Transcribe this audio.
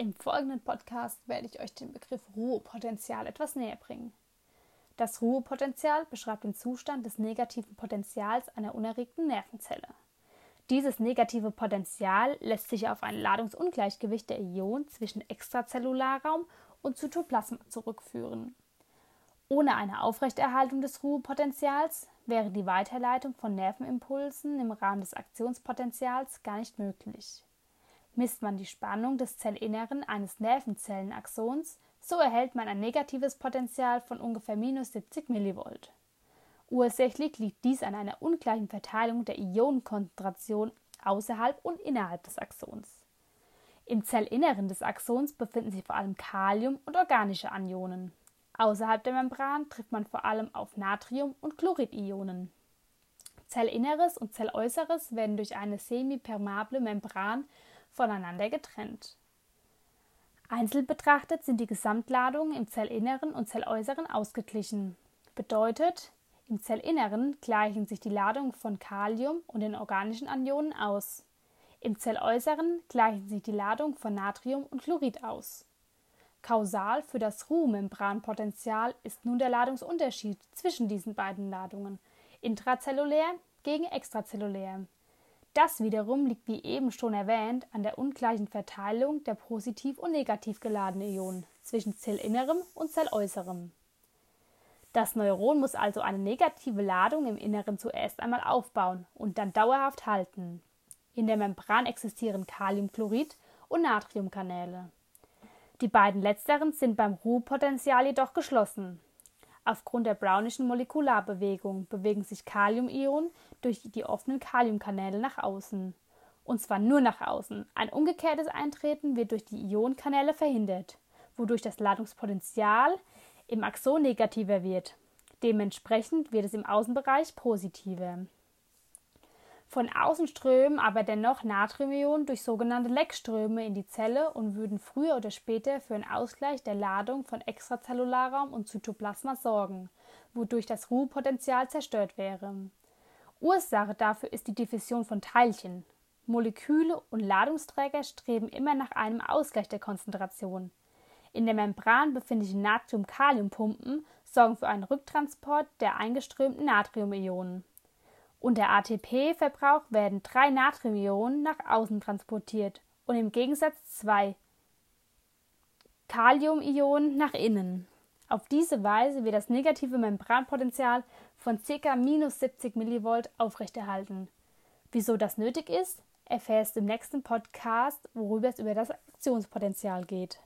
Im folgenden Podcast werde ich euch den Begriff Ruhepotential etwas näher bringen. Das Ruhepotential beschreibt den Zustand des negativen Potentials einer unerregten Nervenzelle. Dieses negative Potential lässt sich auf ein Ladungsungleichgewicht der Ionen zwischen Extrazellularraum und Zytoplasma zurückführen. Ohne eine Aufrechterhaltung des Ruhepotentials wäre die Weiterleitung von Nervenimpulsen im Rahmen des Aktionspotentials gar nicht möglich. Misst man die Spannung des Zellinneren eines Nervenzellenaxons, so erhält man ein negatives Potential von ungefähr minus 70 mV. Ursächlich liegt dies an einer ungleichen Verteilung der Ionenkonzentration außerhalb und innerhalb des Axons. Im Zellinneren des Axons befinden sich vor allem Kalium- und organische Anionen. Außerhalb der Membran trifft man vor allem auf Natrium- und Chloridionen. Zellinneres und Zelläußeres werden durch eine semipermeable Membran voneinander getrennt. Einzeln betrachtet sind die Gesamtladungen im Zellinneren und Zelläußeren ausgeglichen. Bedeutet, im Zellinneren gleichen sich die Ladungen von Kalium und den organischen Anionen aus. Im Zelläußeren gleichen sich die Ladungen von Natrium und Chlorid aus. Kausal für das Ruhmembranpotential ist nun der Ladungsunterschied zwischen diesen beiden Ladungen, intrazellulär gegen extrazellulär. Das wiederum liegt, wie eben schon erwähnt, an der ungleichen Verteilung der positiv und negativ geladenen Ionen zwischen Zellinnerem und Zelläußerem. Das Neuron muss also eine negative Ladung im Inneren zuerst einmal aufbauen und dann dauerhaft halten. In der Membran existieren Kaliumchlorid und Natriumkanäle. Die beiden letzteren sind beim Ruhepotential jedoch geschlossen. Aufgrund der brownischen Molekularbewegung bewegen sich Kaliumionen durch die offenen Kaliumkanäle nach außen. Und zwar nur nach außen. Ein umgekehrtes Eintreten wird durch die Ionenkanäle verhindert, wodurch das Ladungspotential im Axon negativer wird. Dementsprechend wird es im Außenbereich positiver. Von außen strömen aber dennoch Natriumionen durch sogenannte Leckströme in die Zelle und würden früher oder später für einen Ausgleich der Ladung von Extrazellularraum und Zytoplasma sorgen, wodurch das Ruhepotential zerstört wäre. Ursache dafür ist die Diffusion von Teilchen. Moleküle und Ladungsträger streben immer nach einem Ausgleich der Konzentration. In der Membran befindliche Natrium-Kalium-Pumpen sorgen für einen Rücktransport der eingeströmten Natriumionen. Unter ATP-Verbrauch werden drei Natriumionen nach außen transportiert und im Gegensatz zwei Kaliumionen nach innen. Auf diese Weise wird das negative Membranpotential von ca. minus 70 mV aufrechterhalten. Wieso das nötig ist, erfährst du im nächsten Podcast, worüber es über das Aktionspotential geht.